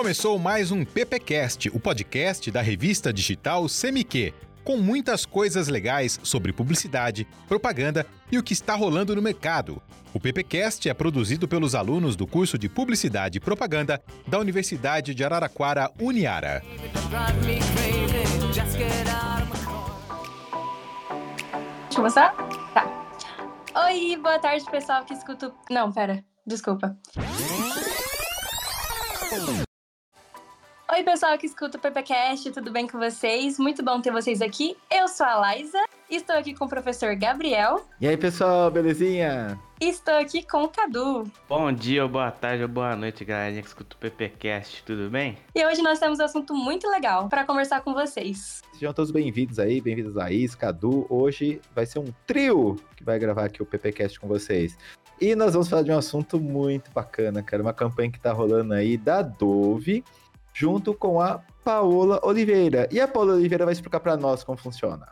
Começou mais um PPcast, o podcast da revista digital Semiquê, com muitas coisas legais sobre publicidade, propaganda e o que está rolando no mercado. O PPcast é produzido pelos alunos do curso de Publicidade e Propaganda da Universidade de Araraquara, Uniara. Deixa eu começar? Tá. Oi, boa tarde, pessoal que escuta. Não, pera, desculpa. Oi, pessoal que escuta o PPCast, tudo bem com vocês? Muito bom ter vocês aqui. Eu sou a Laísa, estou aqui com o professor Gabriel. E aí, pessoal, belezinha? Estou aqui com o Cadu. Bom dia, boa tarde ou boa noite, galera que escuta o PPCast, tudo bem? E hoje nós temos um assunto muito legal para conversar com vocês. Sejam todos bem-vindos aí, bem-vindos a Is, Cadu. Hoje vai ser um trio que vai gravar aqui o PPCast com vocês. E nós vamos falar de um assunto muito bacana, cara. Uma campanha que tá rolando aí da Dove junto com a Paola Oliveira. E a Paola Oliveira vai explicar para nós como funciona.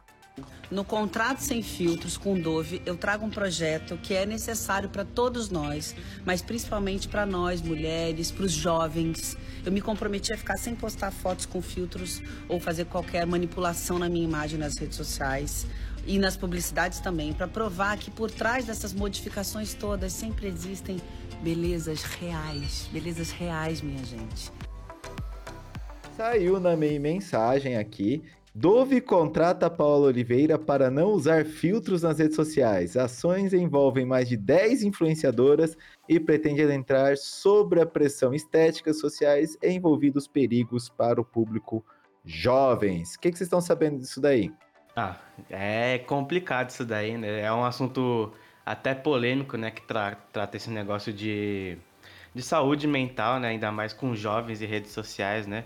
No Contrato Sem Filtros com Dove, eu trago um projeto que é necessário para todos nós, mas principalmente para nós, mulheres, para os jovens. Eu me comprometi a ficar sem postar fotos com filtros ou fazer qualquer manipulação na minha imagem nas redes sociais e nas publicidades também, para provar que por trás dessas modificações todas sempre existem belezas reais, belezas reais, minha gente. Saiu na minha mensagem aqui. Dove contrata Paula Oliveira para não usar filtros nas redes sociais. Ações envolvem mais de 10 influenciadoras e pretende adentrar sobre a pressão estética sociais envolvidos perigos para o público jovens. O que, que vocês estão sabendo disso daí? Ah, é complicado isso daí, né? É um assunto até polêmico, né? Que tra trata esse negócio de, de saúde mental, né? Ainda mais com jovens e redes sociais, né?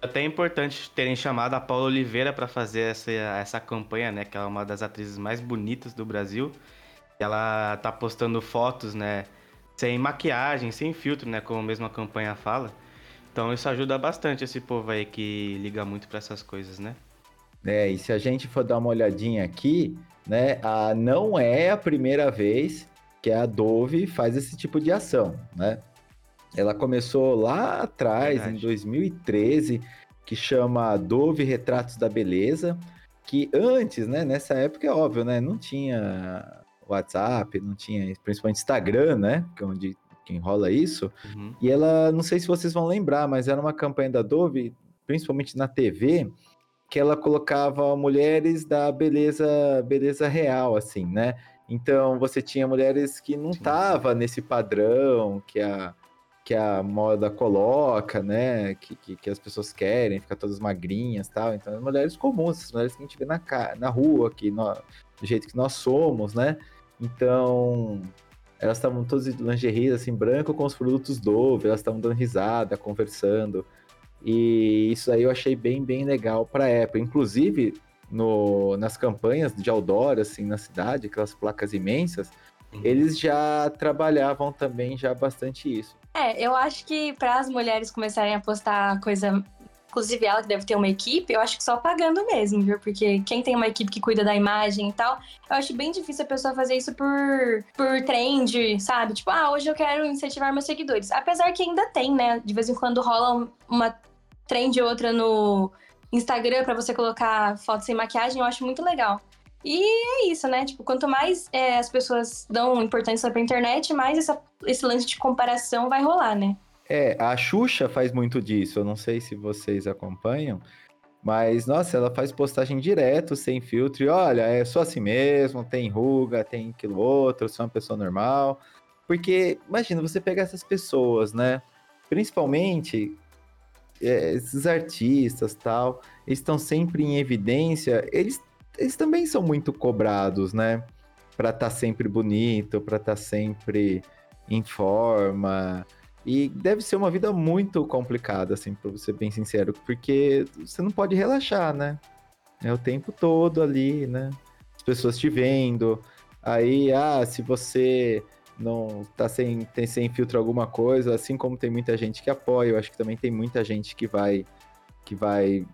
Até é importante terem chamado a Paula Oliveira para fazer essa, essa campanha, né? Que ela é uma das atrizes mais bonitas do Brasil. Ela tá postando fotos, né? Sem maquiagem, sem filtro, né? Como mesmo a campanha fala. Então isso ajuda bastante esse povo aí que liga muito para essas coisas, né? É, e se a gente for dar uma olhadinha aqui, né? A, não é a primeira vez que a Dove faz esse tipo de ação, né? Ela começou lá atrás, Verdade. em 2013, que chama Dove Retratos da Beleza, que antes, né, nessa época é óbvio, né, não tinha WhatsApp, não tinha, principalmente Instagram, né, que é onde que enrola isso. Uhum. E ela, não sei se vocês vão lembrar, mas era uma campanha da Dove, principalmente na TV, que ela colocava mulheres da beleza, beleza real, assim, né? Então você tinha mulheres que não estavam nesse padrão que a que a moda coloca, né? Que, que, que, as pessoas querem, ficar todas magrinhas tal. Então, as mulheres comuns, as mulheres que a gente vê na, na rua, que no, do jeito que nós somos, né? Então, elas estavam todas de lingerie, assim, branco com os produtos Dove, elas estavam dando risada, conversando. E isso aí eu achei bem, bem legal para a época. Inclusive, no, nas campanhas de outdoor, assim, na cidade, aquelas placas imensas. Eles já trabalhavam também já bastante isso. É, eu acho que para as mulheres começarem a postar coisa inclusive ela que deve ter uma equipe, eu acho que só pagando mesmo, viu? Porque quem tem uma equipe que cuida da imagem e tal, eu acho bem difícil a pessoa fazer isso por, por trend, sabe? Tipo, ah, hoje eu quero incentivar meus seguidores. Apesar que ainda tem, né? De vez em quando rola uma trend ou outra no Instagram para você colocar fotos sem maquiagem, eu acho muito legal. E é isso, né? Tipo, quanto mais é, as pessoas dão importância pra internet, mais essa, esse lance de comparação vai rolar, né? É, a Xuxa faz muito disso. Eu não sei se vocês acompanham, mas, nossa, ela faz postagem direto, sem filtro. E olha, é só assim mesmo, tem ruga, tem aquilo outro, sou uma pessoa normal. Porque, imagina, você pegar essas pessoas, né? Principalmente é, esses artistas tal, eles estão sempre em evidência, eles eles também são muito cobrados, né? Para estar tá sempre bonito, para estar tá sempre em forma. E deve ser uma vida muito complicada, assim, para ser bem sincero, porque você não pode relaxar, né? É o tempo todo ali, né? As pessoas te vendo. Aí, ah, se você não tá sem, tem, sem filtro alguma coisa, assim como tem muita gente que apoia, eu acho que também tem muita gente que vai que vai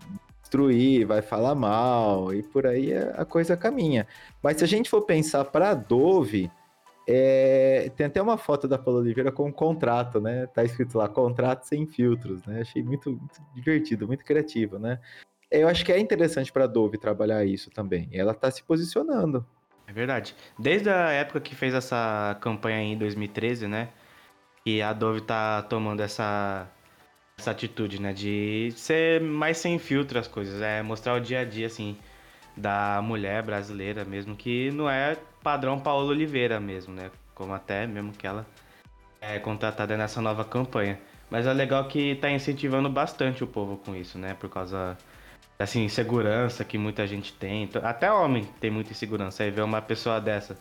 destruir, vai falar mal, e por aí a coisa caminha. Mas se a gente for pensar para a Dove, é, tem até uma foto da Paula Oliveira com um contrato, né? Tá escrito lá, contrato sem filtros, né? Achei muito, muito divertido, muito criativo, né? Eu acho que é interessante para a Dove trabalhar isso também. Ela tá se posicionando. É verdade. Desde a época que fez essa campanha em 2013, né? E a Dove tá tomando essa, essa atitude, né? De ser mais sem filtro as coisas. É mostrar o dia a dia, assim, da mulher brasileira mesmo, que não é padrão Paola Oliveira mesmo, né? Como até mesmo que ela é contratada nessa nova campanha. Mas é legal que tá incentivando bastante o povo com isso, né? Por causa dessa insegurança que muita gente tem. Até homem tem muita insegurança. Aí ver uma pessoa dessa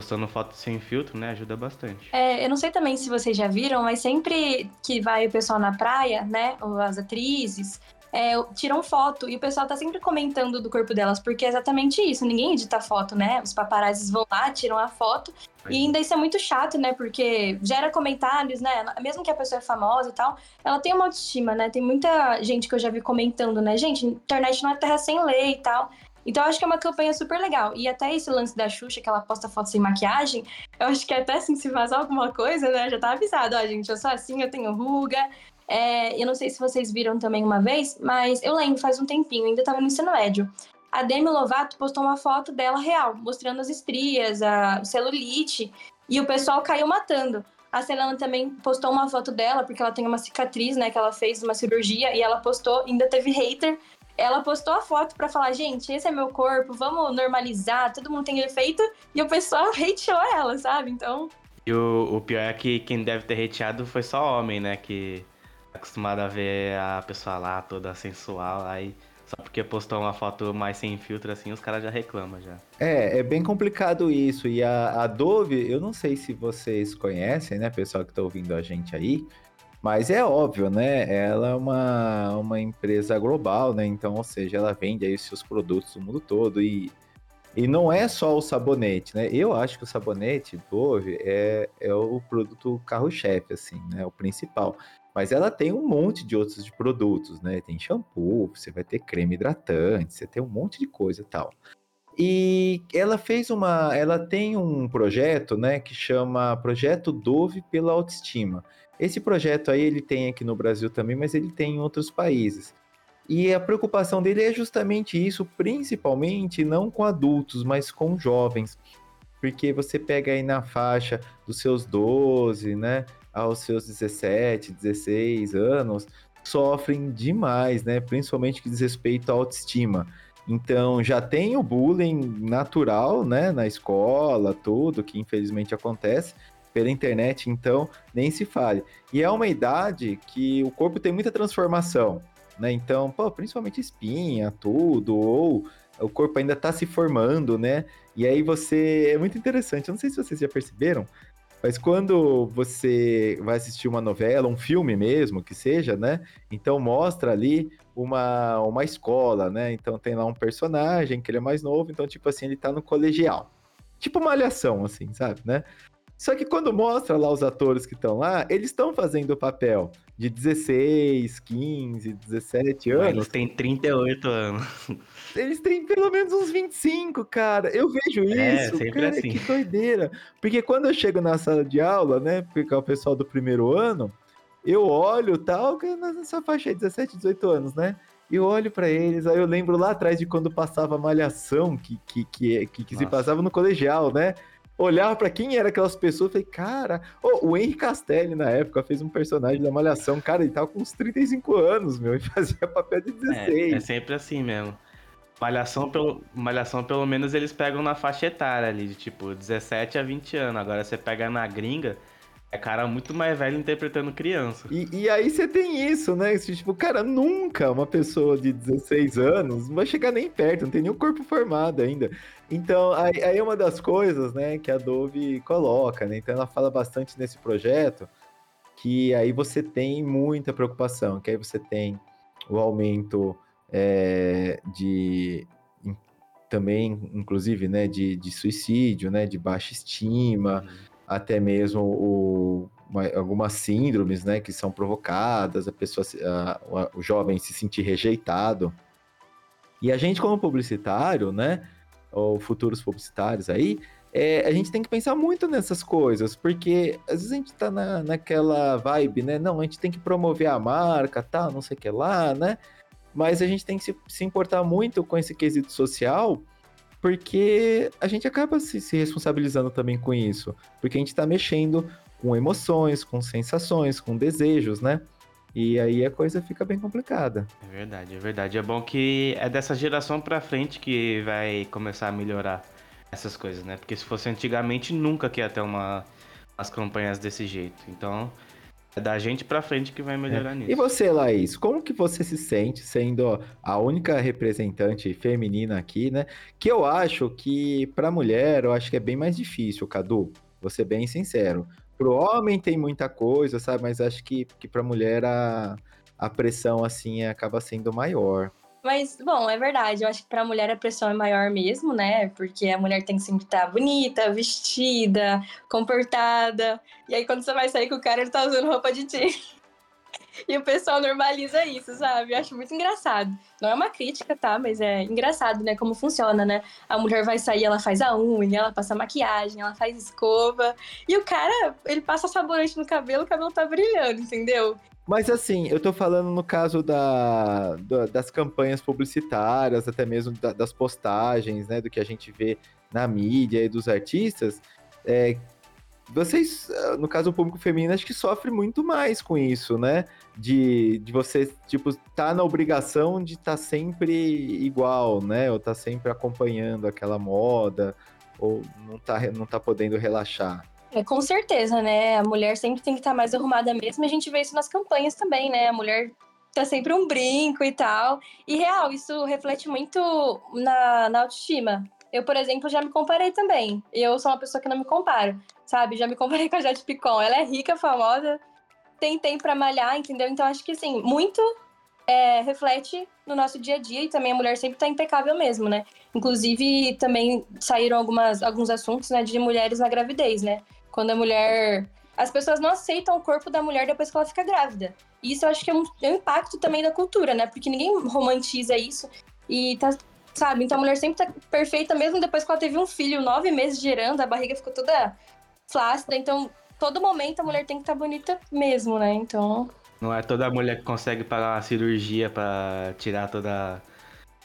postando foto sem filtro, né? Ajuda bastante. É, eu não sei também se vocês já viram, mas sempre que vai o pessoal na praia, né? Ou as atrizes, é, tiram foto e o pessoal tá sempre comentando do corpo delas, porque é exatamente isso. Ninguém edita foto, né? Os paparazzis vão lá, tiram a foto. E ainda isso é muito chato, né? Porque gera comentários, né? Mesmo que a pessoa é famosa e tal, ela tem uma autoestima, né? Tem muita gente que eu já vi comentando, né? Gente, internet não é terra sem lei e tal. Então, eu acho que é uma campanha super legal. E até esse lance da Xuxa, que ela posta foto sem maquiagem, eu acho que até assim, se vazar alguma coisa, né? Já tá avisado, ó, gente, eu sou assim, eu tenho ruga, é, eu não sei se vocês viram também uma vez, mas eu lembro, faz um tempinho, ainda estava no ensino médio. A Demi Lovato postou uma foto dela real, mostrando as estrias, a celulite, e o pessoal caiu matando. A Selena também postou uma foto dela, porque ela tem uma cicatriz, né, que ela fez uma cirurgia, e ela postou, ainda teve hater. Ela postou a foto para falar, gente, esse é meu corpo, vamos normalizar, todo mundo tem efeito, e o pessoal hateou ela, sabe? Então. E o, o pior é que quem deve ter hateado foi só homem, né? Que acostumado a ver a pessoa lá toda sensual, aí só porque postou uma foto mais sem filtro assim, os caras já reclamam já. É, é bem complicado isso. E a Adobe, eu não sei se vocês conhecem, né, pessoal que tá ouvindo a gente aí, mas é óbvio, né? Ela é uma, uma empresa global, né? Então, ou seja, ela vende aí seus produtos no mundo todo e e não é só o sabonete, né? Eu acho que o sabonete Dove é, é o produto carro-chefe, assim, né? O principal. Mas ela tem um monte de outros produtos, né? Tem shampoo, você vai ter creme hidratante, você tem um monte de coisa e tal. E ela fez uma, ela tem um projeto, né, que chama Projeto Dove pela Autoestima. Esse projeto aí ele tem aqui no Brasil também, mas ele tem em outros países. E a preocupação dele é justamente isso, principalmente não com adultos, mas com jovens. Porque você pega aí na faixa dos seus 12, né, aos seus 17, 16 anos, sofrem demais, né? Principalmente que diz respeito à autoestima. Então, já tem o bullying natural, né, na escola, tudo, que infelizmente acontece pela internet, então nem se fale. E é uma idade que o corpo tem muita transformação, né? Então, pô, principalmente espinha, tudo, ou o corpo ainda está se formando, né? E aí você. É muito interessante. Eu não sei se vocês já perceberam, mas quando você vai assistir uma novela, um filme mesmo, que seja, né? Então mostra ali uma, uma escola, né? Então tem lá um personagem que ele é mais novo, então, tipo assim, ele tá no colegial. Tipo uma alhação, assim, sabe, né? Só que quando mostra lá os atores que estão lá, eles estão fazendo o papel de 16, 15, 17 anos. Eles têm 38 anos. Eles têm pelo menos uns 25, cara. Eu vejo é, isso, é, cara, assim. que doideira. Porque quando eu chego na sala de aula, né, porque é o pessoal do primeiro ano, eu olho tal, nessa faixa aí, 17, 18 anos, né? E eu olho para eles, aí eu lembro lá atrás de quando passava malhação, que, que, que, que, que se passava no colegial, né? Olhava para quem eram aquelas pessoas e falei, cara, oh, o Henry Castelli na época fez um personagem da Malhação, cara, ele tava com uns 35 anos, meu, e fazia papel de 16. É, é sempre assim mesmo. Malhação pelo, Malhação, pelo menos, eles pegam na faixa etária ali, de tipo 17 a 20 anos. Agora você pega na gringa, é cara muito mais velho interpretando criança. E, e aí você tem isso, né? Tipo, cara, nunca uma pessoa de 16 anos vai chegar nem perto, não tem o corpo formado ainda. Então, aí, aí é uma das coisas, né, que a Dove coloca, né? Então ela fala bastante nesse projeto que aí você tem muita preocupação, que aí você tem o aumento é, de também, inclusive, né, de, de suicídio, né, de baixa estima, uhum até mesmo o, uma, algumas síndromes, né, que são provocadas, a pessoa, a, a, o jovem se sentir rejeitado. E a gente, como publicitário, né, ou futuros publicitários aí, é, a gente tem que pensar muito nessas coisas, porque às vezes a gente tá na, naquela vibe, né? Não, a gente tem que promover a marca, tá, não sei o que lá, né? Mas a gente tem que se, se importar muito com esse quesito social, porque a gente acaba se, se responsabilizando também com isso, porque a gente tá mexendo com emoções, com sensações, com desejos, né? E aí a coisa fica bem complicada. É verdade, é verdade. É bom que é dessa geração para frente que vai começar a melhorar essas coisas, né? Porque se fosse antigamente, nunca que ia ter uma, as campanhas desse jeito. Então, é da gente para frente que vai melhorar é. nisso. E você, Laís, como que você se sente sendo a única representante feminina aqui, né? Que eu acho que para mulher, eu acho que é bem mais difícil, Cadu. Vou ser bem sincero. Pro homem tem muita coisa, sabe? Mas acho que, que pra mulher a, a pressão, assim, acaba sendo maior. Mas, bom, é verdade. Eu acho que pra mulher a pressão é maior mesmo, né? Porque a mulher tem que sempre estar bonita, vestida, comportada. E aí, quando você vai sair com o cara, ele tá usando roupa de ti. E o pessoal normaliza isso, sabe? Eu acho muito engraçado. Não é uma crítica, tá? Mas é engraçado, né? Como funciona, né? A mulher vai sair, ela faz a unha, ela passa maquiagem, ela faz escova. E o cara, ele passa sabonete no cabelo, o cabelo tá brilhando, entendeu? Mas assim, eu tô falando no caso da, da das campanhas publicitárias, até mesmo da, das postagens, né? Do que a gente vê na mídia e dos artistas. É, vocês, ah, no caso o público feminino, acho que sofre muito mais com isso, né? De, de você, tipo, tá na obrigação de estar tá sempre igual, né? Ou tá sempre acompanhando aquela moda, ou não tá, não tá podendo relaxar. É, com certeza, né? A mulher sempre tem que estar tá mais arrumada mesmo, a gente vê isso nas campanhas também, né? A mulher tá sempre um brinco e tal. E real, isso reflete muito na, na autoestima. Eu, por exemplo, já me comparei também. Eu sou uma pessoa que não me comparo, sabe? Já me comparei com a Jade Picon. Ela é rica, famosa, tem tempo pra malhar, entendeu? Então, acho que, assim, muito é, reflete no nosso dia a dia e também a mulher sempre tá impecável mesmo, né? Inclusive, também saíram algumas, alguns assuntos, né, de mulheres na gravidez, né? Quando a mulher... As pessoas não aceitam o corpo da mulher depois que ela fica grávida. E isso eu acho que é um, é um impacto também da cultura, né? Porque ninguém romantiza isso. E tá sabe? Então a mulher sempre tá perfeita, mesmo depois que ela teve um filho, nove meses gerando, a barriga ficou toda flácida. Então, todo momento a mulher tem que estar tá bonita mesmo, né? Então. Não é toda mulher que consegue pagar uma cirurgia para tirar toda.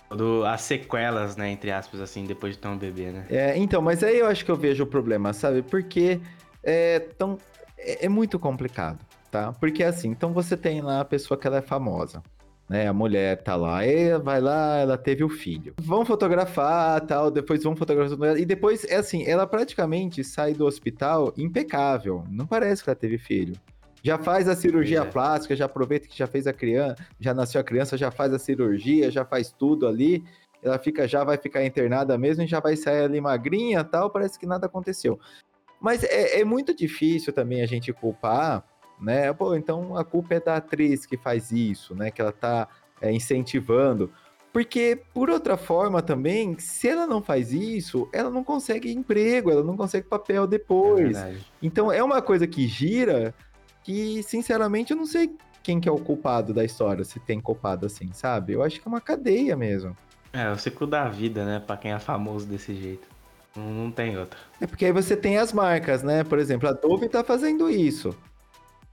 Todas as sequelas, né, entre aspas, assim, depois de ter um bebê, né? É, então, mas aí eu acho que eu vejo o problema, sabe? Porque é, tão, é, é muito complicado, tá? Porque assim, então você tem lá a pessoa que ela é famosa né? A mulher tá lá, e vai lá, ela teve o filho. Vão fotografar, tal, depois vão fotografar e depois é assim, ela praticamente sai do hospital impecável. Não parece que ela teve filho. Já faz a cirurgia é. plástica, já aproveita que já fez a criança, já nasceu a criança, já faz a cirurgia, já faz tudo ali. Ela fica já vai ficar internada mesmo e já vai sair ali magrinha, tal, parece que nada aconteceu. Mas é, é muito difícil também a gente culpar né? Pô, então a culpa é da atriz que faz isso, né? Que ela tá é, incentivando. Porque, por outra forma também, se ela não faz isso, ela não consegue emprego, ela não consegue papel depois. É então é uma coisa que gira que, sinceramente, eu não sei quem que é o culpado da história, se tem culpado assim, sabe? Eu acho que é uma cadeia mesmo. É, o ciclo da vida, né? Pra quem é famoso desse jeito. Não, não tem outra. É porque aí você tem as marcas, né? Por exemplo, a Dove tá fazendo isso.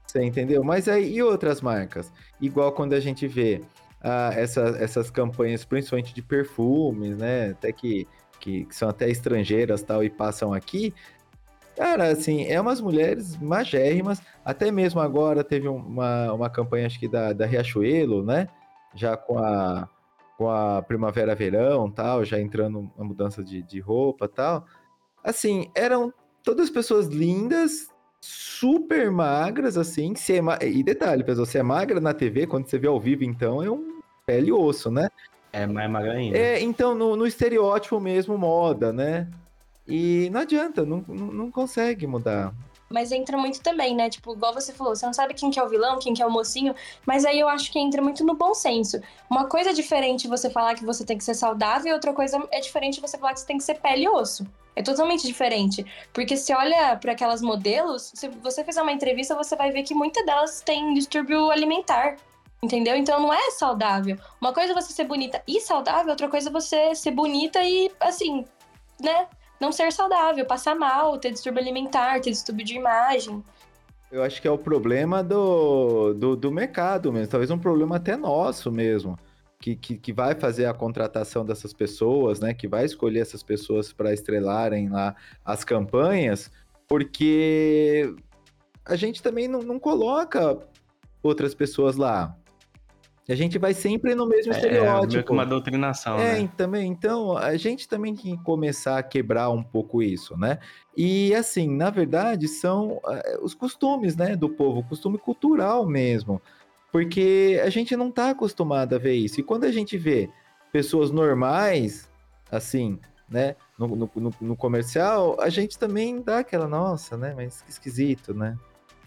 Você entendeu? Mas aí e outras marcas? Igual quando a gente vê ah, essa, essas campanhas, principalmente de perfumes, né? Até que, que, que, são até estrangeiras tal e passam aqui. Cara, assim, é umas mulheres magérrimas. Até mesmo agora teve uma, uma campanha, acho que da, da Riachuelo, né? Já com a, com a primavera-verão tal, já entrando uma mudança de, de roupa tal. Assim, eram todas pessoas lindas, super magras, assim. Se é ma... E detalhe, pessoal, se é magra na TV, quando você vê ao vivo, então, é um pele e osso, né? É mais magra ainda. É, então, no, no estereótipo mesmo, moda, né? E não adianta, não, não consegue mudar. Mas entra muito também, né? Tipo, igual você falou, você não sabe quem que é o vilão, quem que é o mocinho, mas aí eu acho que entra muito no bom senso. Uma coisa é diferente você falar que você tem que ser saudável, e outra coisa é diferente você falar que você tem que ser pele e osso. É totalmente diferente. Porque se olha para aquelas modelos, se você fizer uma entrevista, você vai ver que muitas delas têm distúrbio alimentar. Entendeu? Então não é saudável. Uma coisa é você ser bonita e saudável, outra coisa é você ser bonita e, assim, né? Não ser saudável, passar mal, ter distúrbio alimentar, ter distúrbio de imagem. Eu acho que é o problema do, do, do mercado mesmo, talvez um problema até nosso mesmo. Que, que, que, vai fazer a contratação dessas pessoas, né? Que vai escolher essas pessoas para estrelarem lá as campanhas, porque a gente também não, não coloca outras pessoas lá. A gente vai sempre no mesmo é, estereótipo. É meio que uma doutrinação, é, né? também. Então, a gente também tem que começar a quebrar um pouco isso, né? E, assim, na verdade, são uh, os costumes, né, do povo, costume cultural mesmo. Porque a gente não está acostumado a ver isso. E quando a gente vê pessoas normais, assim, né, no, no, no comercial, a gente também dá aquela, nossa, né, mas que esquisito, né?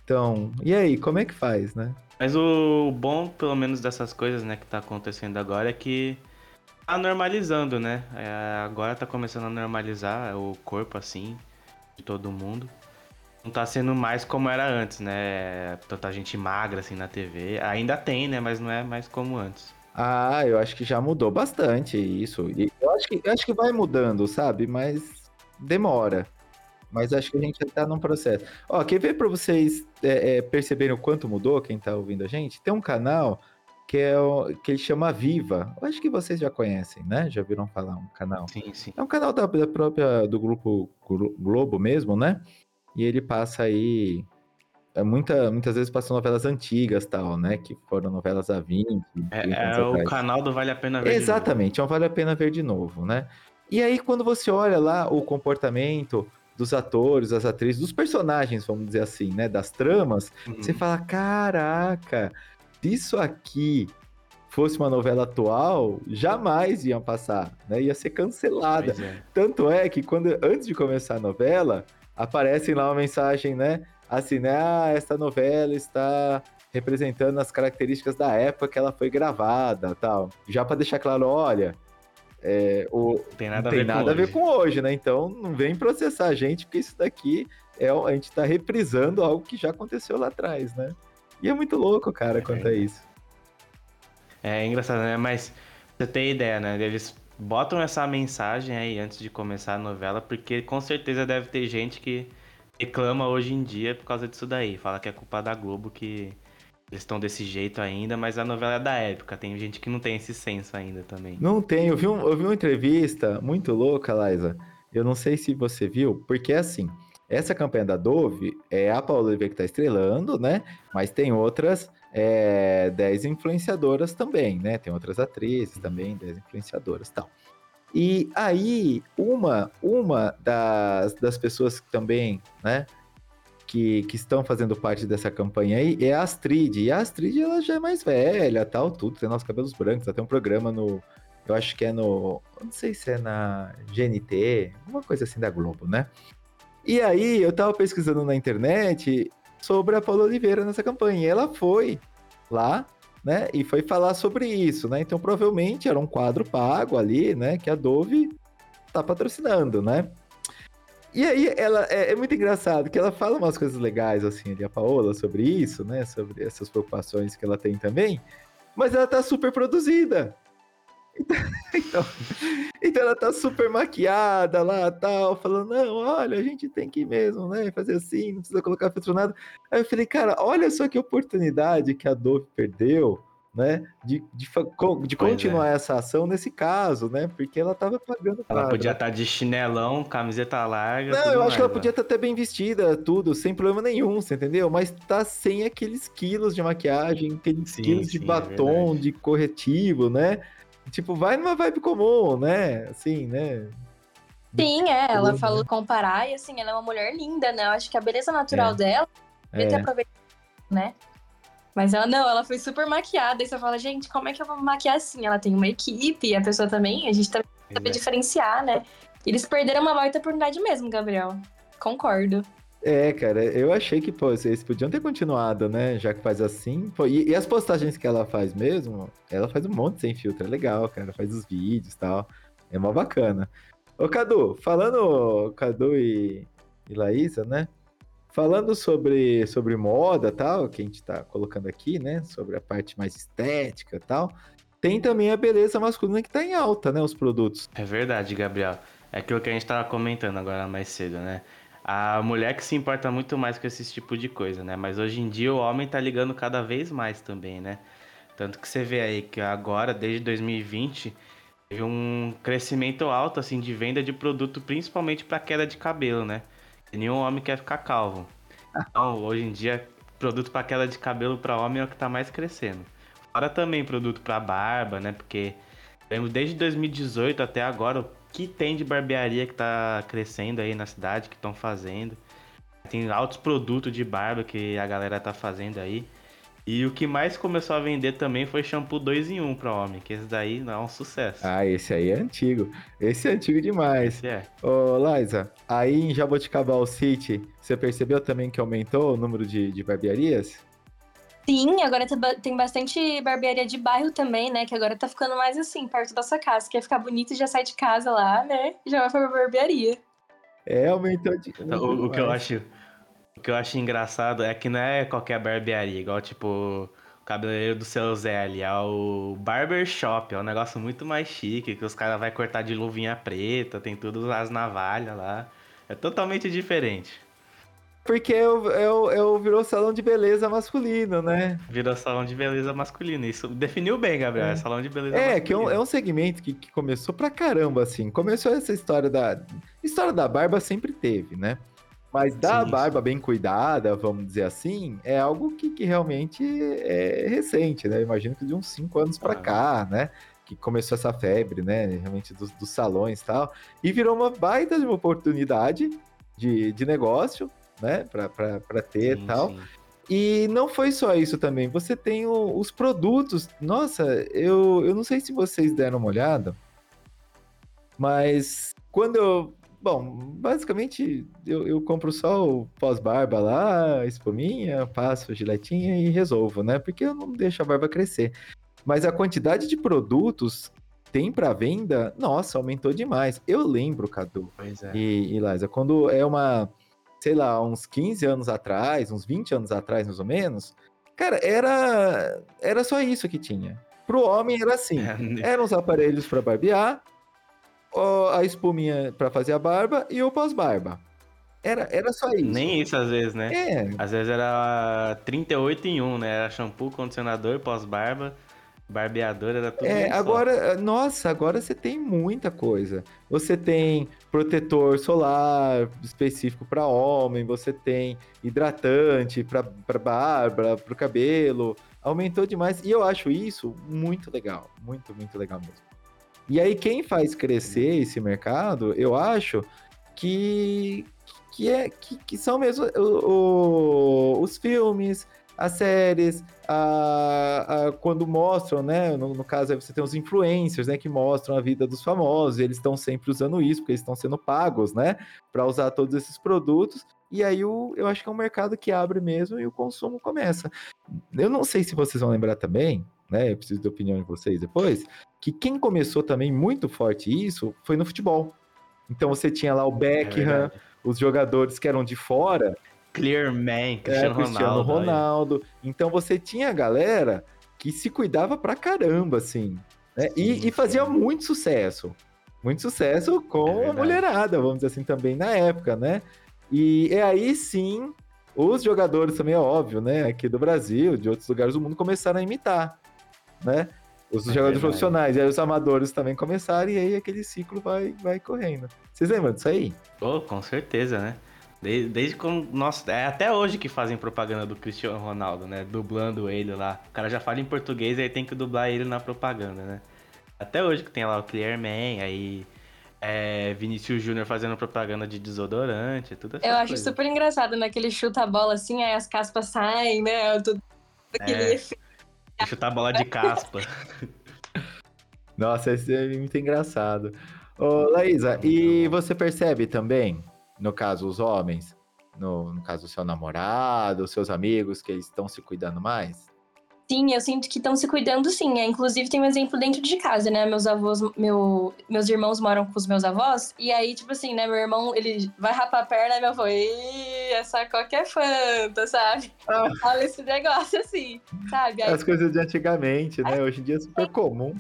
Então, e aí, como é que faz, né? Mas o bom, pelo menos, dessas coisas, né, que tá acontecendo agora é que tá normalizando, né? É, agora tá começando a normalizar o corpo, assim, de todo mundo. Não tá sendo mais como era antes, né? Tanta gente magra, assim, na TV. Ainda tem, né? Mas não é mais como antes. Ah, eu acho que já mudou bastante isso. E eu acho que, eu acho que vai mudando, sabe? Mas demora. Mas acho que a gente já tá num processo. Ó, quer ver para vocês é, é, perceberem o quanto mudou, quem tá ouvindo a gente? Tem um canal que é o, que ele chama Viva. Eu acho que vocês já conhecem, né? Já viram falar um canal. Sim, sim. É um canal da, da própria do grupo Globo mesmo, né? E ele passa aí é muita, muitas vezes passa novelas antigas tal, né? Que foram novelas há 20. É, é o canal do Vale a Pena Ver Exatamente, é um Vale a Pena Ver de Novo, né? E aí, quando você olha lá o comportamento, dos atores, das atrizes, dos personagens, vamos dizer assim, né? Das tramas, uhum. você fala: caraca, isso aqui fosse uma novela atual, jamais iam passar, né? Ia ser cancelada. É. Tanto é que quando antes de começar a novela, aparece lá uma mensagem, né? Assim, né? Ah, essa novela está representando as características da época que ela foi gravada, tal. Já para deixar claro, olha, é, o, tem nada, a, ver nada a ver com hoje, né? Então não vem processar a gente, porque isso daqui é a gente tá reprisando algo que já aconteceu lá atrás, né? E é muito louco, cara, é, quanto a isso. É engraçado, né? Mas você tem ideia, né? Eles botam essa mensagem aí antes de começar a novela, porque com certeza deve ter gente que reclama hoje em dia por causa disso daí. Fala que é culpa da Globo que eles estão desse jeito ainda, mas a novela é da época. Tem gente que não tem esse senso ainda também. Não tem. Eu vi, um, eu vi uma entrevista muito louca, Liza. Eu não sei se você viu, porque assim, essa campanha da Dove é a Paula Oliveira que tá estrelando, né? Mas tem outras é, 10 influenciadoras também, né? Tem outras atrizes também, 10 influenciadoras tal. E aí, uma, uma das, das pessoas que também, né, que, que estão fazendo parte dessa campanha aí é a Astrid. E a Astrid, ela já é mais velha, tal, tudo, tem nossos cabelos brancos, até um programa no. Eu acho que é no. Não sei se é na GNT, uma coisa assim da Globo, né? E aí, eu tava pesquisando na internet sobre a Paula Oliveira nessa campanha. E ela foi lá, né? E foi falar sobre isso, né? Então, provavelmente era um quadro pago ali, né? Que a Dove tá patrocinando, né? E aí, ela é, é, muito engraçado que ela fala umas coisas legais, assim, ali, a Paola, sobre isso, né? Sobre essas preocupações que ela tem também. Mas ela tá super produzida. Então, então ela tá super maquiada lá, tal, falando, não, olha, a gente tem que mesmo, né? Fazer assim, não precisa colocar filtro nada. Aí eu falei, cara, olha só que oportunidade que a Dove perdeu né, de, de, de continuar é. essa ação nesse caso, né, porque ela tava pagando Ela podia estar tá de chinelão, camiseta larga. Não, eu mais, acho que ela podia estar tá até bem vestida, tudo, sem problema nenhum, você entendeu? Mas tá sem aqueles quilos de maquiagem, aqueles sim, quilos sim, de é batom, é de corretivo, né? Tipo, vai numa vibe comum, né? Assim, né? Sim, é, ela uhum. falou comparar e assim, ela é uma mulher linda, né? Eu acho que a beleza natural é. dela devia ter aproveitado, né? Mas ela não, ela foi super maquiada. E você fala, gente, como é que eu vou maquiar assim? Ela tem uma equipe, a pessoa também, a gente também sabe diferenciar, né? Eles perderam uma baita oportunidade mesmo, Gabriel. Concordo. É, cara, eu achei que, pô, vocês podiam ter continuado, né? Já que faz assim. Pô, e, e, as postagens que ela faz mesmo, ela faz um monte sem filtro, é legal, cara. Faz os vídeos e tal. É mó bacana. Ô, Cadu, falando Cadu e, e Laísa, né? Falando sobre, sobre moda tal, que a gente tá colocando aqui, né? Sobre a parte mais estética tal. Tem também a beleza masculina que tá em alta, né? Os produtos. É verdade, Gabriel. É aquilo que a gente tava comentando agora mais cedo, né? A mulher que se importa muito mais com esse tipo de coisa, né? Mas hoje em dia o homem tá ligando cada vez mais também, né? Tanto que você vê aí que agora, desde 2020, teve um crescimento alto, assim, de venda de produto, principalmente para queda de cabelo, né? Nenhum homem quer ficar calvo. Então, hoje em dia, produto para queda de cabelo para homem é o que tá mais crescendo. Fora também produto para barba, né? Porque desde 2018 até agora, o que tem de barbearia que tá crescendo aí na cidade, que estão fazendo. Tem altos produtos de barba que a galera tá fazendo aí. E o que mais começou a vender também foi shampoo 2 em 1 um para homem, que esse daí não é um sucesso. Ah, esse aí é antigo. Esse é antigo demais. Esse é. Ô, Liza, aí em Jaboticabal City, você percebeu também que aumentou o número de, de barbearias? Sim, agora tá tem bastante barbearia de bairro também, né? Que agora tá ficando mais assim, perto da sua casa. Quer ficar bonito, já sai de casa lá, né? Já vai pra barbearia. É, aumentou de. O, o que eu acho o que eu acho engraçado é que não é qualquer barbearia, igual tipo o cabeleireiro do seu Zé ali, é o barbershop, é um negócio muito mais chique, que os caras vão cortar de luvinha preta, tem tudo as navalhas lá. É totalmente diferente. Porque eu, eu, eu virou salão de beleza masculino, né? Virou salão de beleza masculino. Isso definiu bem, Gabriel. É, é salão de beleza é, masculino. Que é um, é um segmento que, que começou pra caramba, assim. Começou essa história da. História da barba sempre teve, né? Mas da sim, barba sim. bem cuidada, vamos dizer assim, é algo que, que realmente é recente, né? Imagino que de uns 5 anos para ah. cá, né? Que começou essa febre, né? Realmente dos, dos salões e tal. E virou uma baita de uma oportunidade de, de negócio, né? Para ter sim, e tal. E não foi só isso também. Você tem o, os produtos. Nossa, eu, eu não sei se vocês deram uma olhada, mas quando eu Bom, basicamente eu, eu compro só o pós-barba lá, a espuminha, passo a giletinha e resolvo, né? Porque eu não deixo a barba crescer. Mas a quantidade de produtos tem para venda, nossa, aumentou demais. Eu lembro, Cadu é. e, e Liza, quando é uma, sei lá, uns 15 anos atrás, uns 20 anos atrás mais ou menos, cara, era, era só isso que tinha. Pro homem era assim, é, né? eram os aparelhos para barbear, a espuminha para fazer a barba e o pós-barba. Era, era só isso. Nem isso às vezes, né? É. Às vezes era 38 em 1, né? Era shampoo, condicionador, pós-barba, barbeador, era tudo É, agora, nossa, agora você tem muita coisa. Você tem protetor solar específico para homem, você tem hidratante para barba, para o cabelo. Aumentou demais e eu acho isso muito legal, muito, muito legal mesmo. E aí, quem faz crescer esse mercado, eu acho que, que, é, que, que são mesmo o, o, os filmes, as séries, a, a, quando mostram, né? No, no, caso, aí você tem os influencers, né? Que mostram a vida dos famosos, eles estão sempre usando isso, porque eles estão sendo pagos, né? Para usar todos esses produtos. E aí o, eu acho que é um mercado que abre mesmo e o consumo começa. Eu não sei se vocês vão lembrar também, né? Eu preciso da opinião de vocês depois, que quem começou também muito forte isso foi no futebol. Então você tinha lá o é Beckham, é os jogadores que eram de fora. Clearman, Cristiano, é, Cristiano Ronaldo. Ronaldo. Então você tinha a galera que se cuidava pra caramba, assim. Né? Sim, e, e, fazia muito sucesso. Muito sucesso com é a mulherada, vamos dizer assim, também na época, né? E, e aí sim, os jogadores também, é óbvio, né? Aqui do Brasil, de outros lugares do mundo, começaram a imitar né? Os é jogadores profissionais, e aí os amadores também começaram, e aí aquele ciclo vai, vai correndo. Vocês lembram disso aí? Oh, com certeza, né? Desde, desde quando. Nossa, é até hoje que fazem propaganda do Cristiano Ronaldo, né? Dublando ele lá. O cara já fala em português, aí tem que dublar ele na propaganda, né? Até hoje que tem lá o Clearman, aí é, Vinícius Júnior fazendo propaganda de desodorante, tudo Eu acho super engraçado, né? Que ele chuta a bola assim, aí as caspas saem, né? Tudo, aquele é. Chutar bola de caspa. Nossa, esse é muito engraçado. Ô, Laísa, e você percebe também, no caso, os homens, no, no caso, o seu namorado, os seus amigos, que eles estão se cuidando mais? Sim, eu sinto que estão se cuidando sim. É, inclusive, tem um exemplo dentro de casa, né? Meus avós, meu, meus irmãos moram com os meus avós. E aí, tipo assim, né? Meu irmão, ele vai rapar a perna e meu avô, Ih, essa coca é fanta, sabe? Ah. Olha esse negócio assim, sabe? Aí, As coisas de antigamente, né? Hoje em dia é super comum.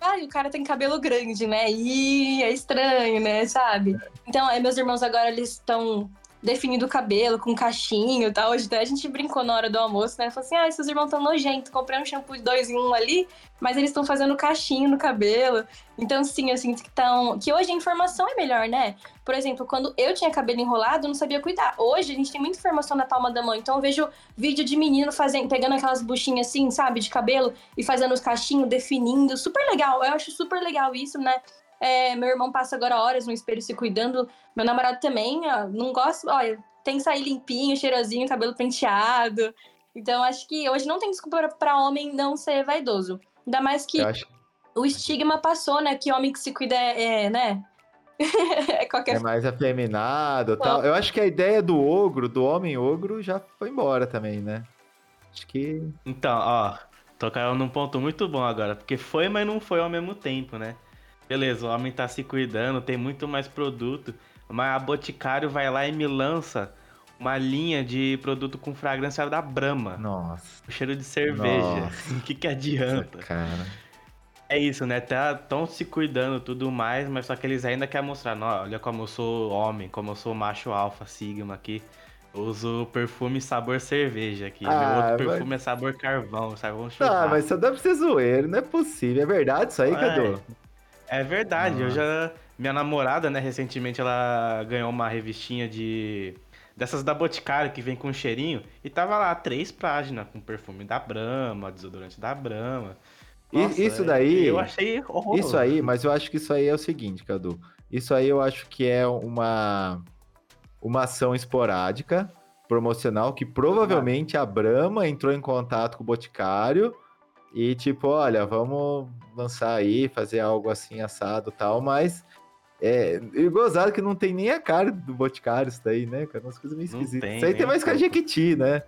ai, o cara tem cabelo grande, né? Ih, é estranho, né? Sabe? Então, aí meus irmãos agora, eles estão definindo o cabelo com cachinho e tal. Hoje até a gente brincou na hora do almoço, né? Falou assim, ah, seus irmãos estão nojentos. Comprei um shampoo de dois em um ali, mas eles estão fazendo cachinho no cabelo. Então, sim, eu sinto que estão... Que hoje a informação é melhor, né? Por exemplo, quando eu tinha cabelo enrolado, eu não sabia cuidar. Hoje a gente tem muita informação na palma da mão. Então eu vejo vídeo de menino fazendo, pegando aquelas buchinhas assim, sabe, de cabelo e fazendo os cachinhos, definindo. Super legal. Eu acho super legal isso, né? É, meu irmão passa agora horas no espelho se cuidando. Meu namorado também, ó, não gosta. Olha, tem que sair limpinho, cheirosinho, cabelo penteado. Então acho que hoje não tem desculpa para homem não ser vaidoso. Ainda mais que acho... o estigma passou, né? Que homem que se cuida é, é né? é, qualquer... é mais afeminado tal. Eu acho que a ideia do ogro, do homem ogro, já foi embora também, né? Acho que. Então, ó, tocaram num ponto muito bom agora, porque foi, mas não foi ao mesmo tempo, né? Beleza, o homem tá se cuidando, tem muito mais produto, mas a Boticário vai lá e me lança uma linha de produto com fragrância da Brahma. Nossa. O cheiro de cerveja. O que que adianta? Nossa, cara. É isso, né? Tá, se cuidando tudo mais, mas só que eles ainda querem mostrar, não, olha como eu sou homem, como eu sou macho alfa, sigma aqui. Eu uso perfume sabor cerveja aqui. Ah, Meu outro perfume mas... é sabor carvão, sabor churrasco. Ah, mas só deve ser zoeiro, não é possível. É verdade isso aí, é. Cadu? É verdade, eu já. Minha namorada, né, recentemente ela ganhou uma revistinha de. Dessas da Boticário que vem com cheirinho. E tava lá três páginas com perfume da Brahma, desodorante da Brahma. Nossa, isso daí. Eu achei horroroso. Isso aí, mas eu acho que isso aí é o seguinte, Cadu. Isso aí eu acho que é uma, uma ação esporádica, promocional, que provavelmente a Brahma entrou em contato com o Boticário e tipo, olha, vamos lançar aí, fazer algo assim assado tal, mas é, e gozado que não tem nem a cara do Boticário isso daí, né, cara? Umas coisas meio esquisitas. Isso aí tem mais que a Jequiti, né?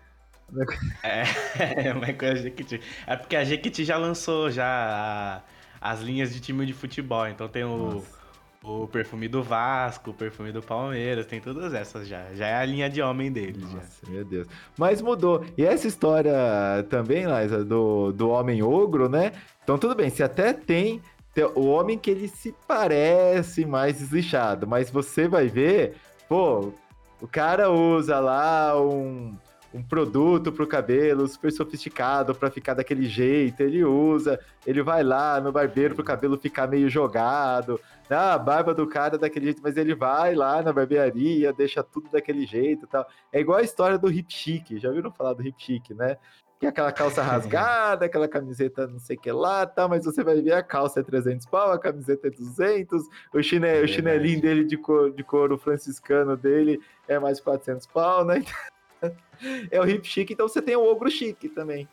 É, é mais com a Jequiti. É porque a Jequiti já lançou já a, as linhas de time de futebol, então tem o... Nossa o perfume do Vasco, o perfume do Palmeiras, tem todas essas já. Já é a linha de homem deles. Nossa, já. meu Deus. Mas mudou. E essa história também, Liza, do, do homem ogro, né? Então tudo bem, se até tem o homem que ele se parece mais deslixado, mas você vai ver, pô, o cara usa lá um um produto para o cabelo super sofisticado para ficar daquele jeito. Ele usa, ele vai lá no barbeiro para o cabelo ficar meio jogado. Ah, a barba do cara é daquele jeito, mas ele vai lá na barbearia, deixa tudo daquele jeito tal. É igual a história do hip chic. Já viram falar do hip chic, né? Que é aquela calça rasgada, aquela camiseta não sei o que lá, mas você vai ver a calça é 300 pau, a camiseta é 200, o, chine, é o chinelinho dele de couro, de couro franciscano dele é mais 400 pau, né? É o hip chic, então você tem o ogro chique também.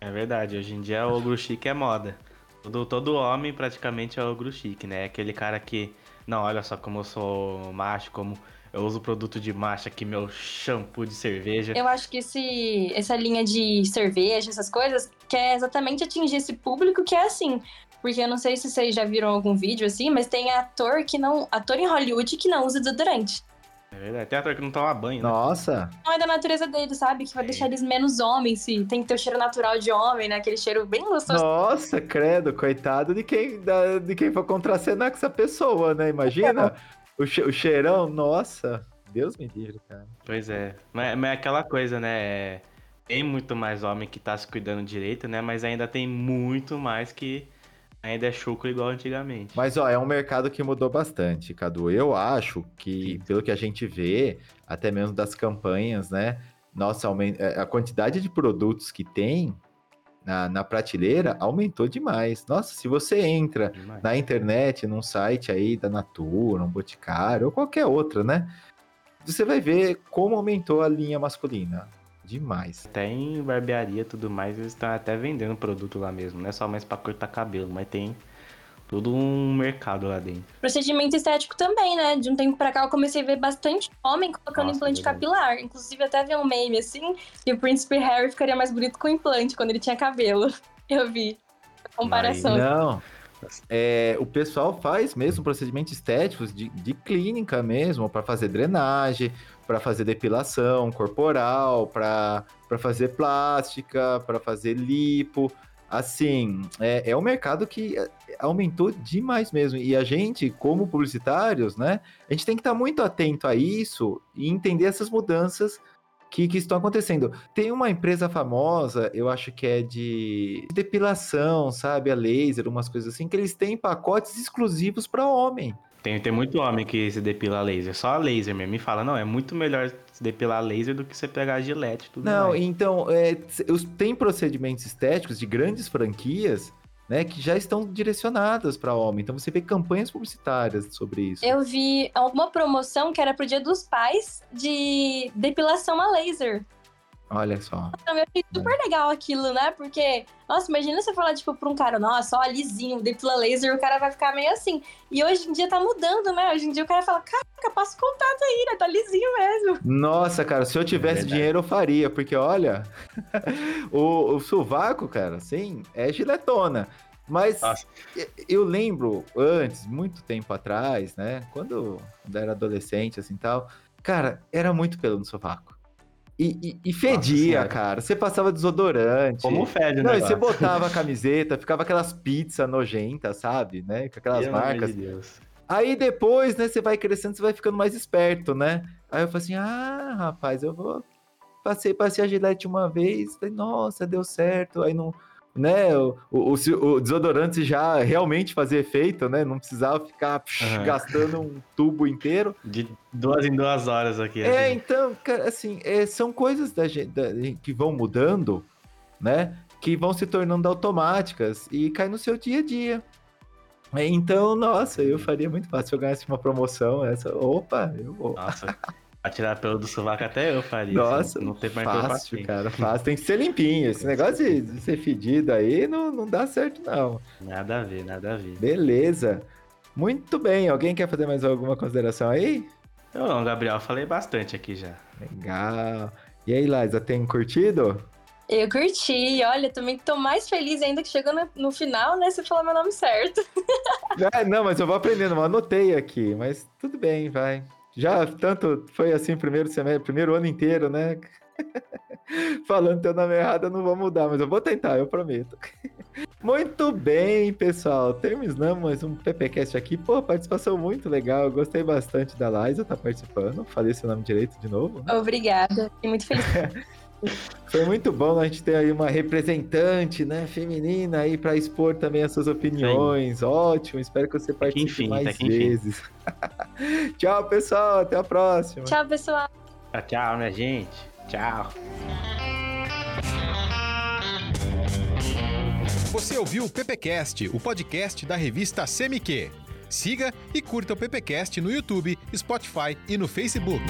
É verdade, hoje em dia o ogro chique é moda. Todo, todo homem praticamente é ogro chique, né? Aquele cara que, não, olha só como eu sou macho, como eu uso produto de macho aqui, meu shampoo de cerveja. Eu acho que esse, essa linha de cerveja, essas coisas, quer exatamente atingir esse público que é assim. Porque eu não sei se vocês já viram algum vídeo assim, mas tem ator que não. ator em Hollywood que não usa desodorante. É verdade. Tem ator que não toma banho, né? Nossa. Não é da natureza dele, sabe? Que vai é. deixar eles menos homens, se tem que ter o cheiro natural de homem, né? Aquele cheiro bem gostoso. Nossa, credo, coitado de quem, da, de quem for contracenar com essa pessoa, né? Imagina o, che, o cheirão, nossa. Deus me livre, cara. Pois é. Mas, mas é aquela coisa, né? É, tem muito mais homem que tá se cuidando direito, né? Mas ainda tem muito mais que ainda é chucro igual antigamente. Mas, ó, é um mercado que mudou bastante, Cadu. Eu acho que, Sim. pelo que a gente vê, até mesmo das campanhas, né? Nossa, é, a quantidade de produtos que tem na, na prateleira aumentou demais. Nossa, se você entra demais. na internet, num site aí da Natura, um Boticário, ou qualquer outra, né? Você vai ver como aumentou a linha masculina demais. Tem barbearia e tudo mais, eles estão até vendendo produto lá mesmo. Não é só mais pra cortar cabelo, mas tem todo um mercado lá dentro. Procedimento estético também, né? De um tempo pra cá eu comecei a ver bastante homem colocando Nossa, implante capilar. Inclusive até vi um meme assim, que o Príncipe Harry ficaria mais bonito com implante quando ele tinha cabelo. Eu vi. A comparação. Mas, não. É, o pessoal faz mesmo procedimentos estéticos de, de clínica mesmo, para fazer drenagem, para fazer depilação corporal, para fazer plástica, para fazer lipo. assim, é, é um mercado que é, aumentou demais mesmo. E a gente, como publicitários, né, a gente tem que estar muito atento a isso e entender essas mudanças que, que estão acontecendo. Tem uma empresa famosa, eu acho que é de depilação, sabe, a laser, umas coisas assim, que eles têm pacotes exclusivos para homem. Tem, tem muito homem que se depila a laser, só a laser mesmo. Me fala, não, é muito melhor se depilar a laser do que você pegar a gilete tudo Não, mais. então, é, tem procedimentos estéticos de grandes franquias né, que já estão direcionadas para homem. Então você vê campanhas publicitárias sobre isso. Eu vi alguma promoção que era pro Dia dos Pais de depilação a laser. Olha só. Eu achei super legal aquilo, né? Porque, nossa, imagina você falar, tipo, pra um cara, nossa, ó, lisinho, depila laser, o cara vai ficar meio assim. E hoje em dia tá mudando, né? Hoje em dia o cara fala, caraca, passa o contato aí, né? Tá lisinho mesmo. Nossa, cara, se eu tivesse é dinheiro eu faria, porque olha, o, o sovaco, cara, assim, é giletona. Mas Nossa. eu lembro antes, muito tempo atrás, né? Quando eu era adolescente, assim tal, cara, era muito pelo no sovaco. E, e, e fedia, Nossa, cara. Você passava desodorante. Como fede, né? Você botava a camiseta, ficava aquelas pizzas nojentas, sabe? Né? Com aquelas Meu marcas. De Deus. Aí depois, né, você vai crescendo, você vai ficando mais esperto, né? Aí eu falei assim: ah, rapaz, eu vou. Passei, passei a gilete uma vez, falei, nossa, deu certo. Aí não né, o, o, o, desodorante já realmente fazia efeito, né? Não precisava ficar psh, uhum. gastando um tubo inteiro. De duas em duas horas aqui. É, assim. então, cara, assim, é, são coisas da gente, da, que vão mudando, né? Que vão se tornando automáticas e cai no seu dia a dia. É, então, nossa, eu faria muito fácil se eu ganhasse uma promoção. Essa, opa, eu vou. Nossa, Pra tirar pelo do sovaco até eu faria. Nossa, assim, não tem mais fácil, cara, fácil. Tem que ser limpinho. Esse negócio de, de, ser fedido aí não, não dá certo, não. Nada a ver, nada a ver. Beleza. Muito bem. Alguém quer fazer mais alguma consideração aí? Eu não, Gabriel. Falei bastante aqui já. Legal. E aí, Liza, tem curtido? Eu curti. Olha, também tô mais feliz ainda que chegou no, no final, né? Você falou meu nome certo. é, não, mas eu vou aprendendo. Eu anotei aqui. Mas tudo bem, vai. Já tanto foi assim primeiro semestre, primeiro ano inteiro, né? Falando teu nome errado, eu não vou mudar, mas eu vou tentar, eu prometo. Muito bem, pessoal. Terminamos mais um PPcast aqui. Pô, participação muito legal. Eu gostei bastante da Liza tá participando. Falei seu nome direito de novo. Né? Obrigada. Fiquei muito feliz. Foi muito bom a gente ter aí uma representante, né, feminina aí para expor também as suas opiniões. Sim. Ótimo, espero que você participe enfim, mais vezes. tchau, pessoal, até a próxima. Tchau, pessoal. Tchau, tchau, minha gente. Tchau. Você ouviu o PPcast, o podcast da revista CMQ. Siga e curta o PPcast no YouTube, Spotify e no Facebook.